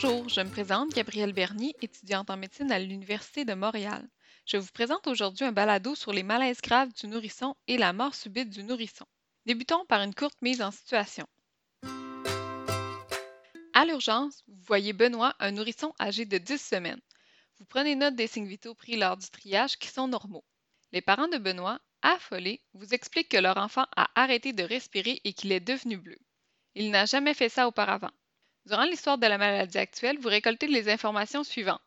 Bonjour, je me présente Gabrielle Bernier, étudiante en médecine à l'Université de Montréal. Je vous présente aujourd'hui un balado sur les malaises graves du nourrisson et la mort subite du nourrisson. Débutons par une courte mise en situation. À l'urgence, vous voyez Benoît, un nourrisson âgé de 10 semaines. Vous prenez note des signes vitaux pris lors du triage qui sont normaux. Les parents de Benoît, affolés, vous expliquent que leur enfant a arrêté de respirer et qu'il est devenu bleu. Il n'a jamais fait ça auparavant. Durant l'histoire de la maladie actuelle, vous récoltez les informations suivantes.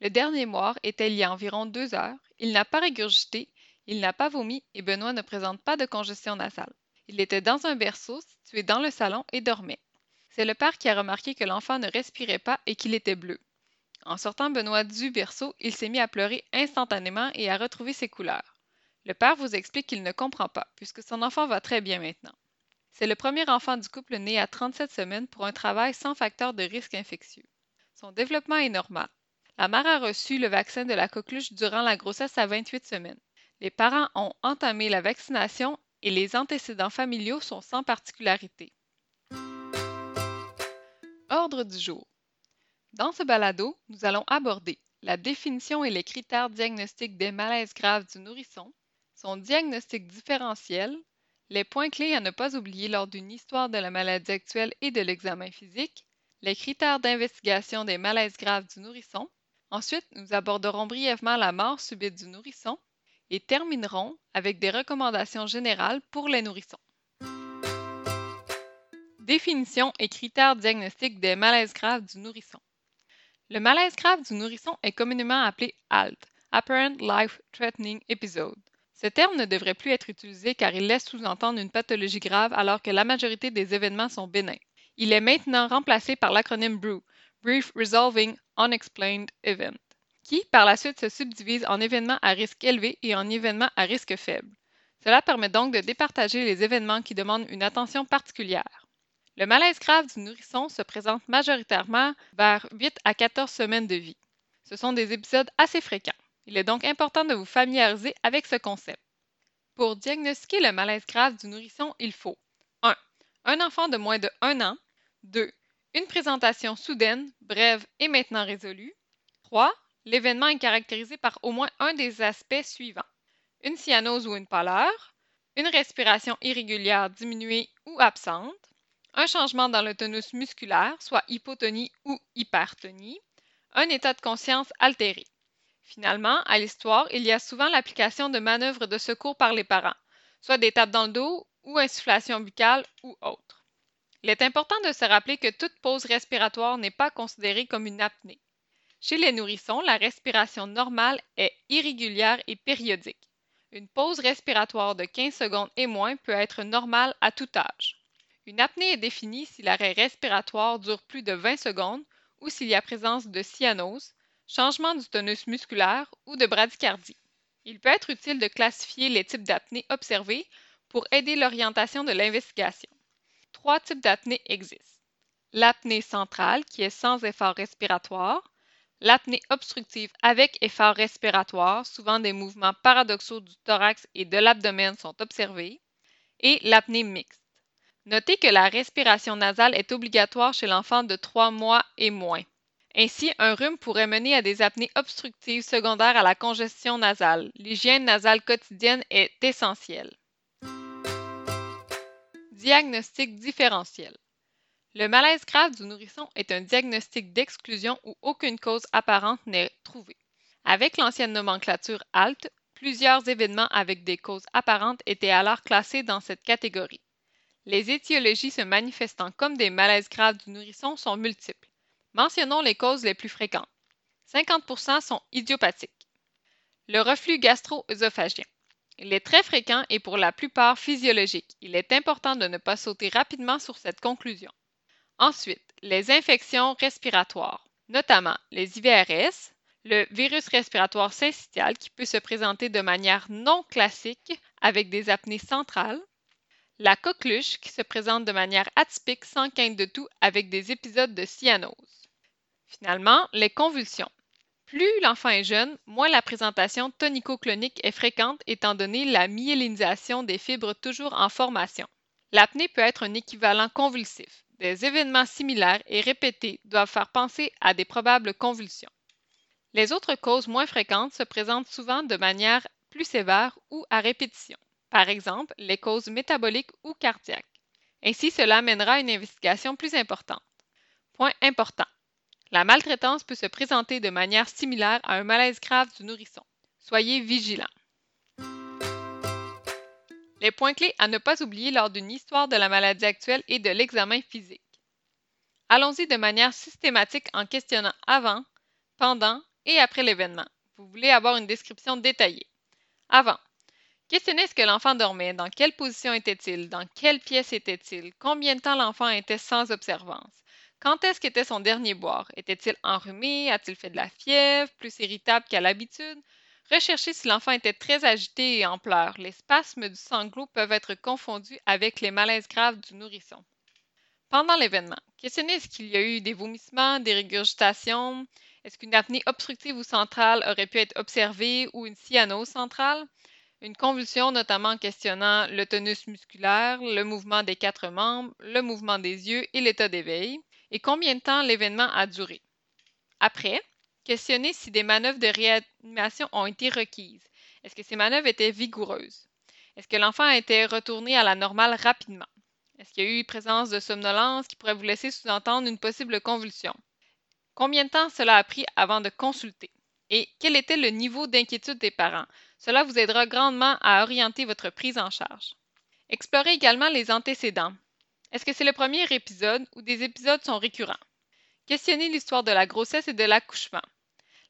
Le dernier mort était il y a environ deux heures, il n'a pas régurgité, il n'a pas vomi et Benoît ne présente pas de congestion nasale. Il était dans un berceau situé dans le salon et dormait. C'est le père qui a remarqué que l'enfant ne respirait pas et qu'il était bleu. En sortant Benoît du berceau, il s'est mis à pleurer instantanément et à retrouver ses couleurs. Le père vous explique qu'il ne comprend pas, puisque son enfant va très bien maintenant. C'est le premier enfant du couple né à 37 semaines pour un travail sans facteur de risque infectieux. Son développement est normal. La mère a reçu le vaccin de la coqueluche durant la grossesse à 28 semaines. Les parents ont entamé la vaccination et les antécédents familiaux sont sans particularité. Ordre du jour. Dans ce balado, nous allons aborder la définition et les critères diagnostiques des malaises graves du nourrisson, son diagnostic différentiel, les points clés à ne pas oublier lors d'une histoire de la maladie actuelle et de l'examen physique, les critères d'investigation des malaises graves du nourrisson. Ensuite, nous aborderons brièvement la mort subite du nourrisson et terminerons avec des recommandations générales pour les nourrissons. Définition et critères diagnostiques des malaises graves du nourrisson. Le malaise grave du nourrisson est communément appelé ALT, Apparent Life Threatening Episode. Ce terme ne devrait plus être utilisé car il laisse sous-entendre une pathologie grave alors que la majorité des événements sont bénins. Il est maintenant remplacé par l'acronyme BREW, Brief Resolving Unexplained Event, qui par la suite se subdivise en événements à risque élevé et en événements à risque faible. Cela permet donc de départager les événements qui demandent une attention particulière. Le malaise grave du nourrisson se présente majoritairement vers 8 à 14 semaines de vie. Ce sont des épisodes assez fréquents. Il est donc important de vous familiariser avec ce concept. Pour diagnostiquer le malaise grave du nourrisson, il faut 1. Un enfant de moins de 1 an. 2. Une présentation soudaine, brève et maintenant résolue. 3. L'événement est caractérisé par au moins un des aspects suivants. Une cyanose ou une pâleur, une respiration irrégulière diminuée ou absente, un changement dans le tonus musculaire, soit hypotonie ou hypertonie, un état de conscience altéré. Finalement, à l'histoire, il y a souvent l'application de manœuvres de secours par les parents, soit des tapes dans le dos ou insufflation buccale ou autre. Il est important de se rappeler que toute pause respiratoire n'est pas considérée comme une apnée. Chez les nourrissons, la respiration normale est irrégulière et périodique. Une pause respiratoire de 15 secondes et moins peut être normale à tout âge. Une apnée est définie si l'arrêt respiratoire dure plus de 20 secondes ou s'il y a présence de cyanose, changement du tonus musculaire ou de bradycardie. Il peut être utile de classifier les types d'apnée observés pour aider l'orientation de l'investigation. Trois types d'apnée existent. L'apnée centrale, qui est sans effort respiratoire, l'apnée obstructive avec effort respiratoire, souvent des mouvements paradoxaux du thorax et de l'abdomen sont observés, et l'apnée mixte. Notez que la respiration nasale est obligatoire chez l'enfant de 3 mois et moins. Ainsi, un rhume pourrait mener à des apnées obstructives secondaires à la congestion nasale. L'hygiène nasale quotidienne est essentielle. Diagnostic différentiel. Le malaise grave du nourrisson est un diagnostic d'exclusion où aucune cause apparente n'est trouvée. Avec l'ancienne nomenclature ALT, plusieurs événements avec des causes apparentes étaient alors classés dans cette catégorie. Les étiologies se manifestant comme des malaises graves du nourrisson sont multiples. Mentionnons les causes les plus fréquentes. 50% sont idiopathiques. Le reflux gastro-œsophagien. Il est très fréquent et pour la plupart physiologique. Il est important de ne pas sauter rapidement sur cette conclusion. Ensuite, les infections respiratoires, notamment les IVRS, le virus respiratoire syncytial qui peut se présenter de manière non classique avec des apnées centrales, la coqueluche qui se présente de manière atypique sans quinte de tout avec des épisodes de cyanose. Finalement, les convulsions. Plus l'enfant est jeune, moins la présentation tonico-clonique est fréquente étant donné la myélinisation des fibres toujours en formation. L'apnée peut être un équivalent convulsif. Des événements similaires et répétés doivent faire penser à des probables convulsions. Les autres causes moins fréquentes se présentent souvent de manière plus sévère ou à répétition, par exemple les causes métaboliques ou cardiaques. Ainsi, cela amènera à une investigation plus importante. Point important. La maltraitance peut se présenter de manière similaire à un malaise grave du nourrisson. Soyez vigilants. Les points clés à ne pas oublier lors d'une histoire de la maladie actuelle et de l'examen physique. Allons-y de manière systématique en questionnant avant, pendant et après l'événement. Vous voulez avoir une description détaillée. Avant. Questionnez ce que l'enfant dormait, dans quelle position était-il, dans quelle pièce était-il, combien de temps l'enfant était sans observance, quand est-ce qu'était son dernier boire, était-il enrhumé, a-t-il fait de la fièvre, plus irritable qu'à l'habitude, Recherchez si l'enfant était très agité et en pleurs. Les spasmes du sanglot peuvent être confondus avec les malaises graves du nourrisson. Pendant l'événement, questionnez est-ce qu'il y a eu des vomissements, des régurgitations, est-ce qu'une apnée obstructive ou centrale aurait pu être observée ou une cyanose centrale? Une convulsion, notamment en questionnant le tonus musculaire, le mouvement des quatre membres, le mouvement des yeux et l'état d'éveil, et combien de temps l'événement a duré. Après, questionnez si des manœuvres de réanimation ont été requises. Est-ce que ces manœuvres étaient vigoureuses? Est-ce que l'enfant a été retourné à la normale rapidement? Est-ce qu'il y a eu présence de somnolence qui pourrait vous laisser sous-entendre une possible convulsion? Combien de temps cela a pris avant de consulter? Et quel était le niveau d'inquiétude des parents? Cela vous aidera grandement à orienter votre prise en charge. Explorez également les antécédents. Est-ce que c'est le premier épisode ou des épisodes sont récurrents? Questionnez l'histoire de la grossesse et de l'accouchement,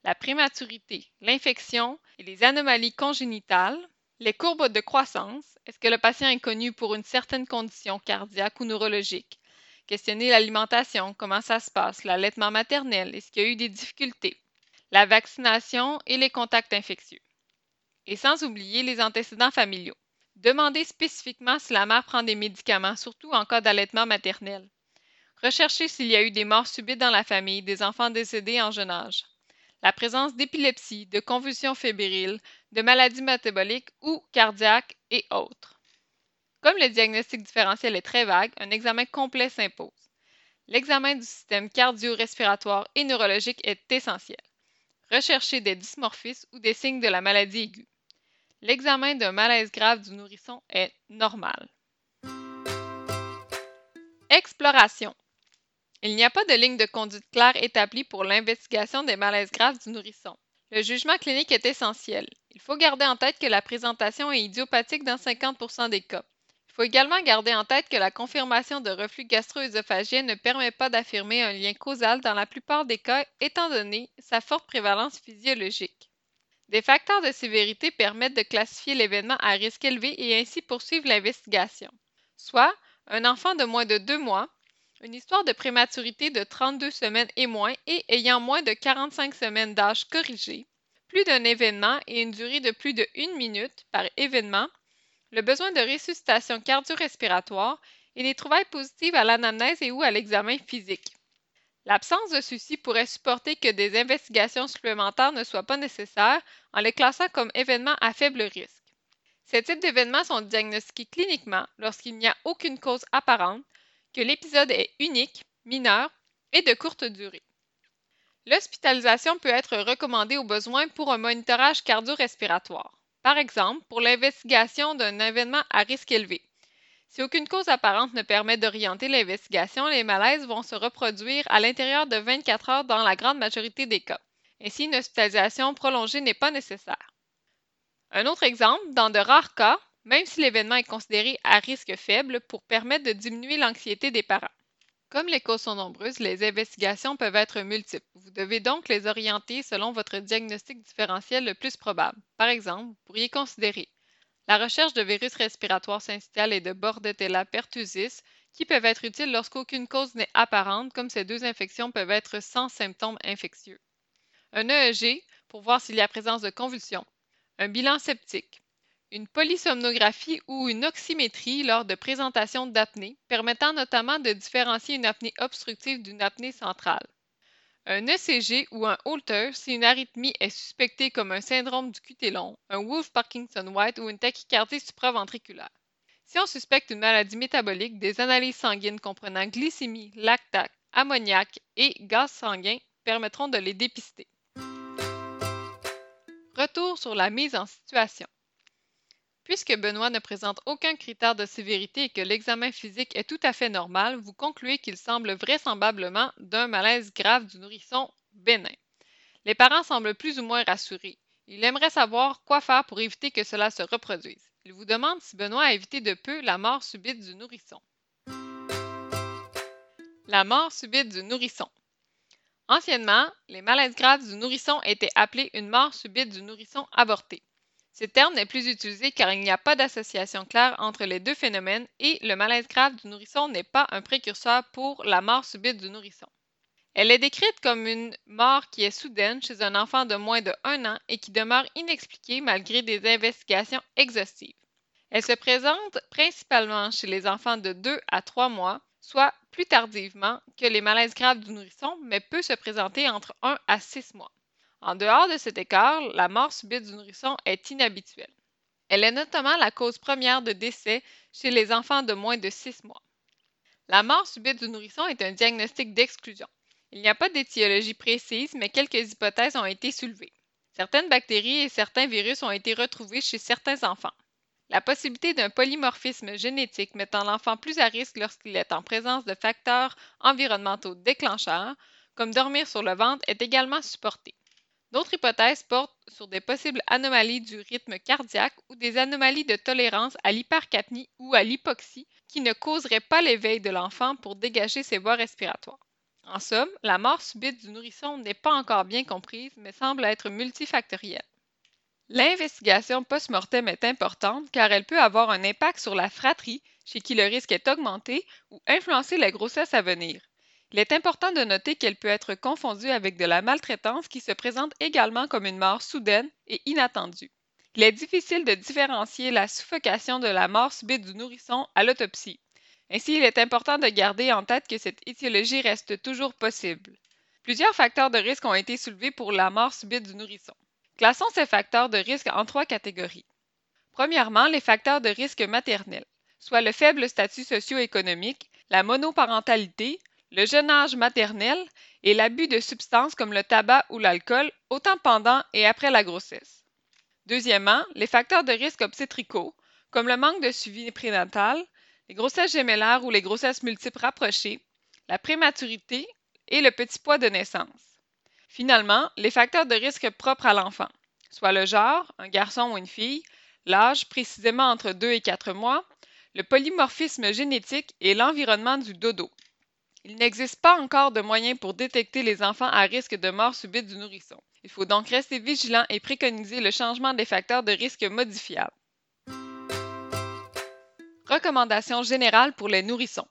la prématurité, l'infection et les anomalies congénitales, les courbes de croissance. Est-ce que le patient est connu pour une certaine condition cardiaque ou neurologique? Questionner l'alimentation, comment ça se passe, l'allaitement maternel, est-ce qu'il y a eu des difficultés, la vaccination et les contacts infectieux. Et sans oublier les antécédents familiaux. Demandez spécifiquement si la mère prend des médicaments, surtout en cas d'allaitement maternel. Recherchez s'il y a eu des morts subites dans la famille, des enfants décédés en jeune âge. La présence d'épilepsie, de convulsions fébriles, de maladies métaboliques ou cardiaques et autres. Comme le diagnostic différentiel est très vague, un examen complet s'impose. L'examen du système cardio-respiratoire et neurologique est essentiel. Recherchez des dysmorphismes ou des signes de la maladie aiguë. L'examen d'un malaise grave du nourrisson est normal. Exploration. Il n'y a pas de ligne de conduite claire établie pour l'investigation des malaises graves du nourrisson. Le jugement clinique est essentiel. Il faut garder en tête que la présentation est idiopathique dans 50% des cas faut également garder en tête que la confirmation de reflux gastro-œsophagien ne permet pas d'affirmer un lien causal dans la plupart des cas étant donné sa forte prévalence physiologique. Des facteurs de sévérité permettent de classifier l'événement à risque élevé et ainsi poursuivre l'investigation. Soit un enfant de moins de deux mois, une histoire de prématurité de 32 semaines et moins et ayant moins de 45 semaines d'âge corrigé, plus d'un événement et une durée de plus de une minute par événement, le besoin de ressuscitation cardio-respiratoire et des trouvailles positives à l'anamnèse et ou à l'examen physique. L'absence de ceci pourrait supporter que des investigations supplémentaires ne soient pas nécessaires en les classant comme événements à faible risque. Ces types d'événements sont diagnostiqués cliniquement lorsqu'il n'y a aucune cause apparente, que l'épisode est unique, mineur et de courte durée. L'hospitalisation peut être recommandée au besoin pour un monitorage cardio-respiratoire. Par exemple, pour l'investigation d'un événement à risque élevé. Si aucune cause apparente ne permet d'orienter l'investigation, les malaises vont se reproduire à l'intérieur de 24 heures dans la grande majorité des cas. Ainsi, une hospitalisation prolongée n'est pas nécessaire. Un autre exemple, dans de rares cas, même si l'événement est considéré à risque faible pour permettre de diminuer l'anxiété des parents. Comme les causes sont nombreuses, les investigations peuvent être multiples. Vous devez donc les orienter selon votre diagnostic différentiel le plus probable. Par exemple, vous pourriez considérer la recherche de virus respiratoires syncytial et de Bordetella pertussis qui peuvent être utiles lorsqu'aucune cause n'est apparente, comme ces deux infections peuvent être sans symptômes infectieux. Un EEG pour voir s'il y a présence de convulsions. Un bilan septique une polysomnographie ou une oxymétrie lors de présentations d'apnée, permettant notamment de différencier une apnée obstructive d'une apnée centrale. Un ECG ou un Holter si une arythmie est suspectée comme un syndrome du long, un Wolf-Parkinson-White ou une tachycardie supraventriculaire. Si on suspecte une maladie métabolique, des analyses sanguines comprenant glycémie, lactate, ammoniac et gaz sanguin permettront de les dépister. Retour sur la mise en situation. Puisque Benoît ne présente aucun critère de sévérité et que l'examen physique est tout à fait normal, vous concluez qu'il semble vraisemblablement d'un malaise grave du nourrisson bénin. Les parents semblent plus ou moins rassurés. Ils aimeraient savoir quoi faire pour éviter que cela se reproduise. Ils vous demandent si Benoît a évité de peu la mort subite du nourrisson. La mort subite du nourrisson. Anciennement, les malaises graves du nourrisson étaient appelés une mort subite du nourrisson avorté. Ce terme n'est plus utilisé car il n'y a pas d'association claire entre les deux phénomènes et le malaise grave du nourrisson n'est pas un précurseur pour la mort subite du nourrisson. Elle est décrite comme une mort qui est soudaine chez un enfant de moins de 1 an et qui demeure inexpliquée malgré des investigations exhaustives. Elle se présente principalement chez les enfants de 2 à 3 mois, soit plus tardivement que les malaises graves du nourrisson, mais peut se présenter entre 1 à 6 mois. En dehors de cet écart, la mort subite du nourrisson est inhabituelle. Elle est notamment la cause première de décès chez les enfants de moins de 6 mois. La mort subite du nourrisson est un diagnostic d'exclusion. Il n'y a pas d'étiologie précise, mais quelques hypothèses ont été soulevées. Certaines bactéries et certains virus ont été retrouvés chez certains enfants. La possibilité d'un polymorphisme génétique mettant l'enfant plus à risque lorsqu'il est en présence de facteurs environnementaux déclencheurs, comme dormir sur le ventre, est également supportée. D'autres hypothèses portent sur des possibles anomalies du rythme cardiaque ou des anomalies de tolérance à l'hypercapnie ou à l'hypoxie qui ne causeraient pas l'éveil de l'enfant pour dégager ses voies respiratoires. En somme, la mort subite du nourrisson n'est pas encore bien comprise, mais semble être multifactorielle. L'investigation post-mortem est importante car elle peut avoir un impact sur la fratrie, chez qui le risque est augmenté, ou influencer la grossesse à venir. Il est important de noter qu'elle peut être confondue avec de la maltraitance qui se présente également comme une mort soudaine et inattendue. Il est difficile de différencier la suffocation de la mort subite du nourrisson à l'autopsie. Ainsi, il est important de garder en tête que cette étiologie reste toujours possible. Plusieurs facteurs de risque ont été soulevés pour la mort subite du nourrisson. Classons ces facteurs de risque en trois catégories. Premièrement, les facteurs de risque maternels, soit le faible statut socio-économique, la monoparentalité, le jeune âge maternel et l'abus de substances comme le tabac ou l'alcool, autant pendant et après la grossesse. Deuxièmement, les facteurs de risque obstétricaux, comme le manque de suivi prénatal, les grossesses gémellaires ou les grossesses multiples rapprochées, la prématurité et le petit poids de naissance. Finalement, les facteurs de risque propres à l'enfant, soit le genre, un garçon ou une fille, l'âge précisément entre 2 et 4 mois, le polymorphisme génétique et l'environnement du dodo. Il n'existe pas encore de moyens pour détecter les enfants à risque de mort subite du nourrisson. Il faut donc rester vigilant et préconiser le changement des facteurs de risque modifiables. Recommandations générales pour les nourrissons.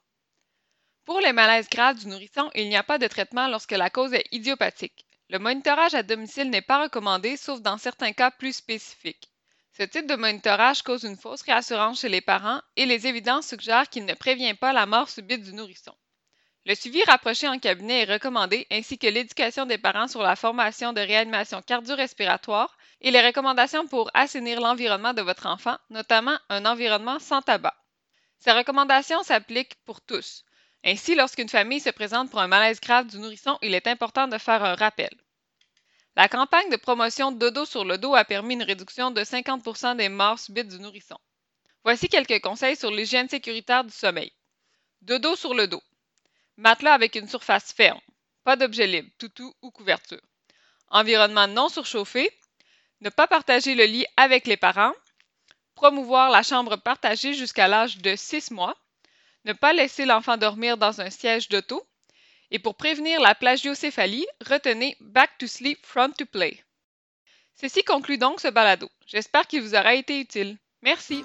Pour les malaises graves du nourrisson, il n'y a pas de traitement lorsque la cause est idiopathique. Le monitorage à domicile n'est pas recommandé sauf dans certains cas plus spécifiques. Ce type de monitorage cause une fausse réassurance chez les parents et les évidences suggèrent qu'il ne prévient pas la mort subite du nourrisson. Le suivi rapproché en cabinet est recommandé, ainsi que l'éducation des parents sur la formation de réanimation cardio-respiratoire et les recommandations pour assainir l'environnement de votre enfant, notamment un environnement sans tabac. Ces recommandations s'appliquent pour tous. Ainsi, lorsqu'une famille se présente pour un malaise grave du nourrisson, il est important de faire un rappel. La campagne de promotion Dodo sur le dos a permis une réduction de 50% des morts subites du nourrisson. Voici quelques conseils sur l'hygiène sécuritaire du sommeil. Dodo sur le dos. Matelas avec une surface ferme. Pas d'objet libre, toutou ou couverture. Environnement non surchauffé. Ne pas partager le lit avec les parents. Promouvoir la chambre partagée jusqu'à l'âge de 6 mois. Ne pas laisser l'enfant dormir dans un siège d'auto. Et pour prévenir la plagiocéphalie, retenez Back to Sleep Front to Play. Ceci conclut donc ce balado. J'espère qu'il vous aura été utile. Merci.